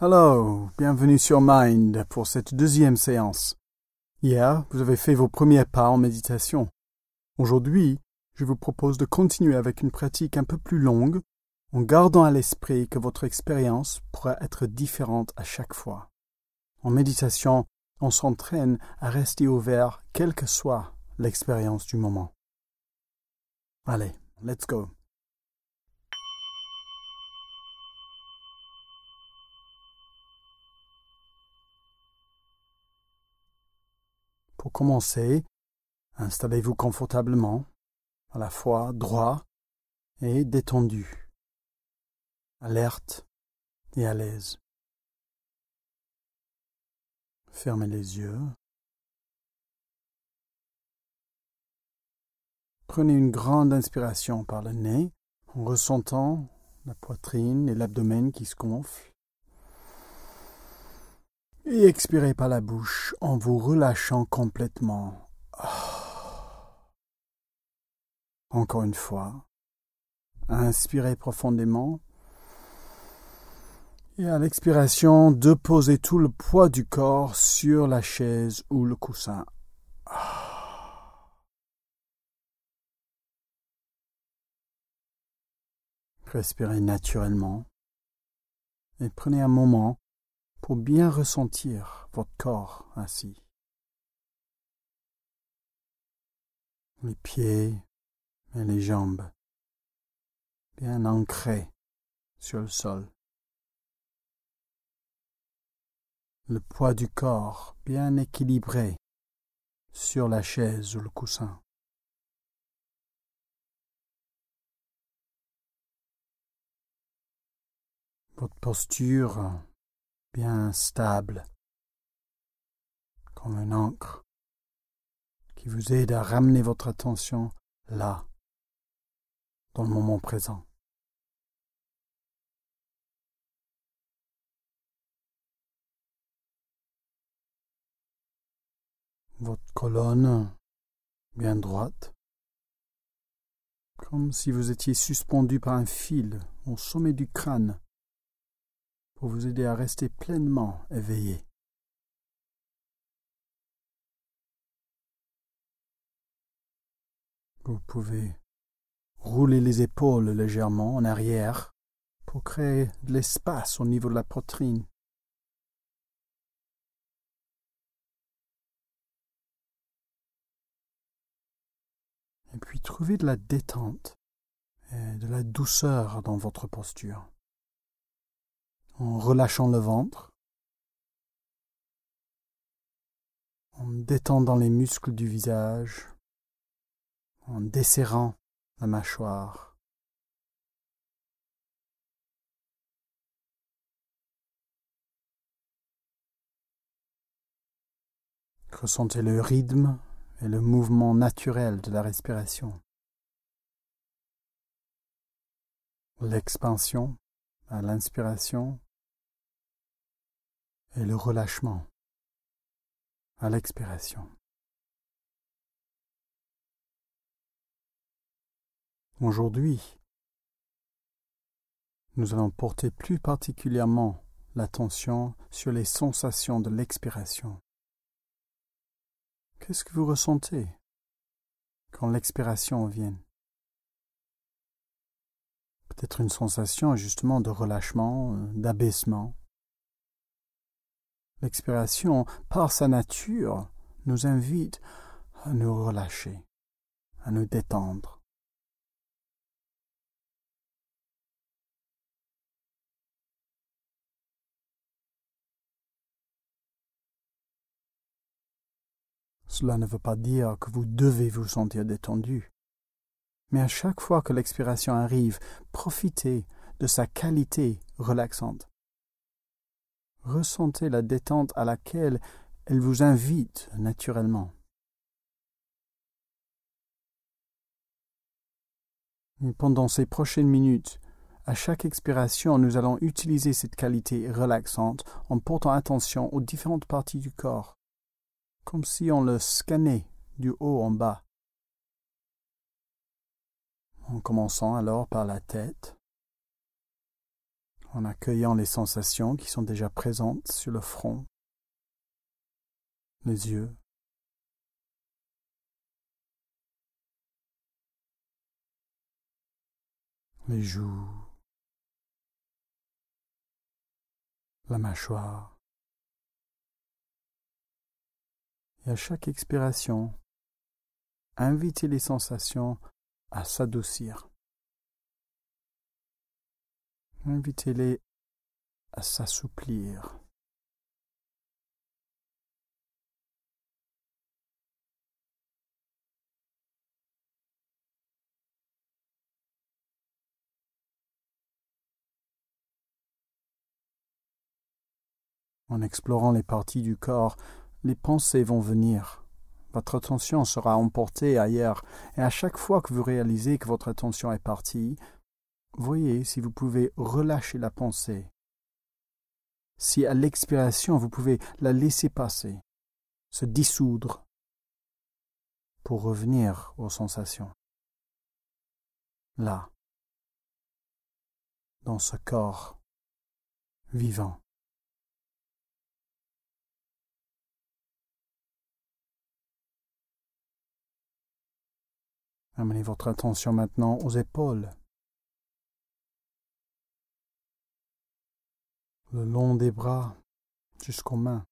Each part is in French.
Hello, bienvenue sur Mind pour cette deuxième séance. Hier, vous avez fait vos premiers pas en méditation. Aujourd'hui, je vous propose de continuer avec une pratique un peu plus longue, en gardant à l'esprit que votre expérience pourra être différente à chaque fois. En méditation, on s'entraîne à rester ouvert quelle que soit l'expérience du moment. Allez, let's go. Pour commencer, installez-vous confortablement, à la fois droit et détendu, alerte et à l'aise. Fermez les yeux. Prenez une grande inspiration par le nez en ressentant la poitrine et l'abdomen qui se gonflent. Et expirez par la bouche en vous relâchant complètement. Encore une fois. Inspirez profondément. Et à l'expiration, déposez tout le poids du corps sur la chaise ou le coussin. Respirez naturellement et prenez un moment pour bien ressentir votre corps ainsi. Les pieds et les jambes bien ancrés sur le sol. Le poids du corps bien équilibré sur la chaise ou le coussin. Votre posture bien stable, comme une encre, qui vous aide à ramener votre attention là, dans le moment présent. Votre colonne bien droite, comme si vous étiez suspendu par un fil au sommet du crâne vous aider à rester pleinement éveillé. Vous pouvez rouler les épaules légèrement en arrière pour créer de l'espace au niveau de la poitrine. Et puis trouvez de la détente et de la douceur dans votre posture en relâchant le ventre, en détendant les muscles du visage, en desserrant la mâchoire. Ressentez le rythme et le mouvement naturel de la respiration. L'expansion à l'inspiration et le relâchement à l'expiration. Aujourd'hui, nous allons porter plus particulièrement l'attention sur les sensations de l'expiration. Qu'est-ce que vous ressentez quand l'expiration vient? Peut-être une sensation justement de relâchement, d'abaissement. L'expiration, par sa nature, nous invite à nous relâcher, à nous détendre. Cela ne veut pas dire que vous devez vous sentir détendu. Mais à chaque fois que l'expiration arrive, profitez de sa qualité relaxante ressentez la détente à laquelle elle vous invite naturellement. Pendant ces prochaines minutes, à chaque expiration, nous allons utiliser cette qualité relaxante en portant attention aux différentes parties du corps, comme si on le scannait du haut en bas. En commençant alors par la tête, en accueillant les sensations qui sont déjà présentes sur le front, les yeux, les joues, la mâchoire. Et à chaque expiration, invitez les sensations à s'adoucir. Invitez-les à s'assouplir. En explorant les parties du corps, les pensées vont venir. Votre attention sera emportée ailleurs, et à chaque fois que vous réalisez que votre attention est partie, voyez si vous pouvez relâcher la pensée. Si à l'expiration vous pouvez la laisser passer, se dissoudre, pour revenir aux sensations. Là, dans ce corps vivant. Amenez votre attention maintenant aux épaules, le long des bras jusqu'aux mains.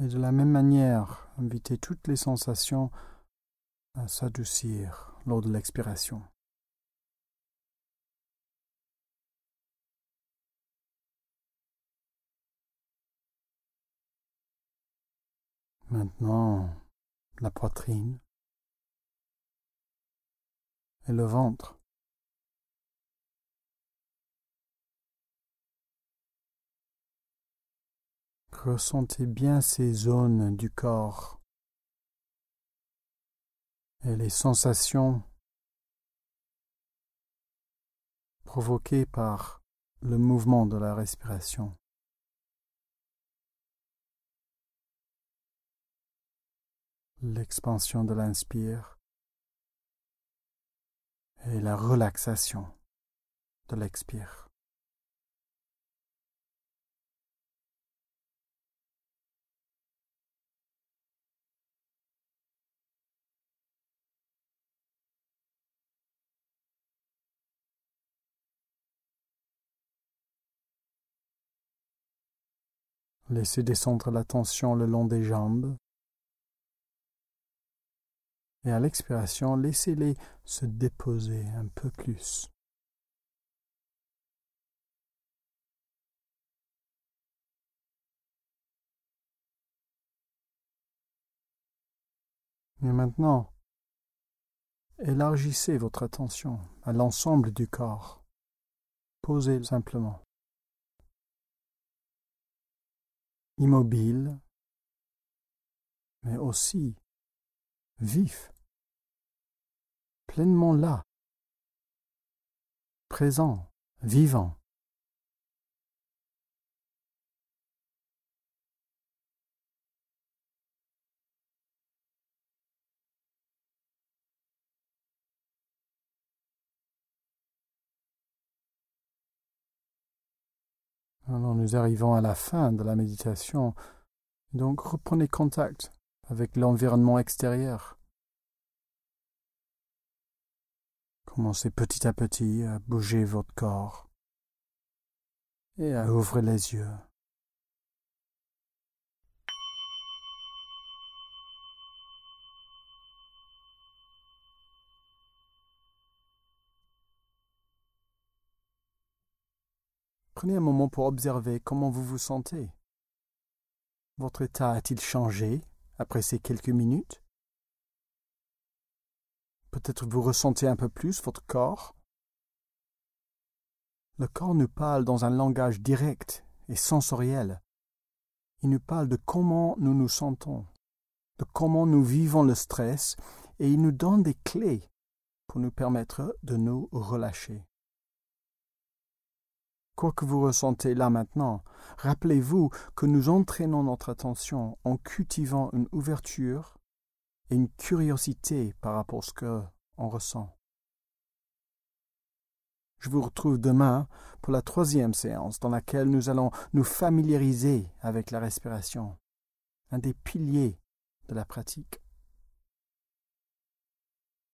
Et de la même manière, invitez toutes les sensations à s'adoucir lors de l'expiration. Maintenant, la poitrine et le ventre. Ressentez bien ces zones du corps et les sensations provoquées par le mouvement de la respiration. l'expansion de l'inspire et la relaxation de l'expire. Laissez descendre la tension le long des jambes et à l'expiration, laissez-les se déposer un peu plus. Et maintenant, élargissez votre attention à l'ensemble du corps. Posez simplement. Immobile, mais aussi vif pleinement là, présent, vivant. Nous arrivons à la fin de la méditation, donc reprenez contact avec l'environnement extérieur. Commencez petit à petit à bouger votre corps et à ouvrir les yeux. Prenez un moment pour observer comment vous vous sentez. Votre état a-t-il changé après ces quelques minutes? Peut-être vous ressentez un peu plus votre corps? Le corps nous parle dans un langage direct et sensoriel. Il nous parle de comment nous nous sentons, de comment nous vivons le stress, et il nous donne des clés pour nous permettre de nous relâcher. Quoi que vous ressentez là maintenant, rappelez-vous que nous entraînons notre attention en cultivant une ouverture et une curiosité par rapport à ce que on ressent. Je vous retrouve demain pour la troisième séance dans laquelle nous allons nous familiariser avec la respiration, un des piliers de la pratique.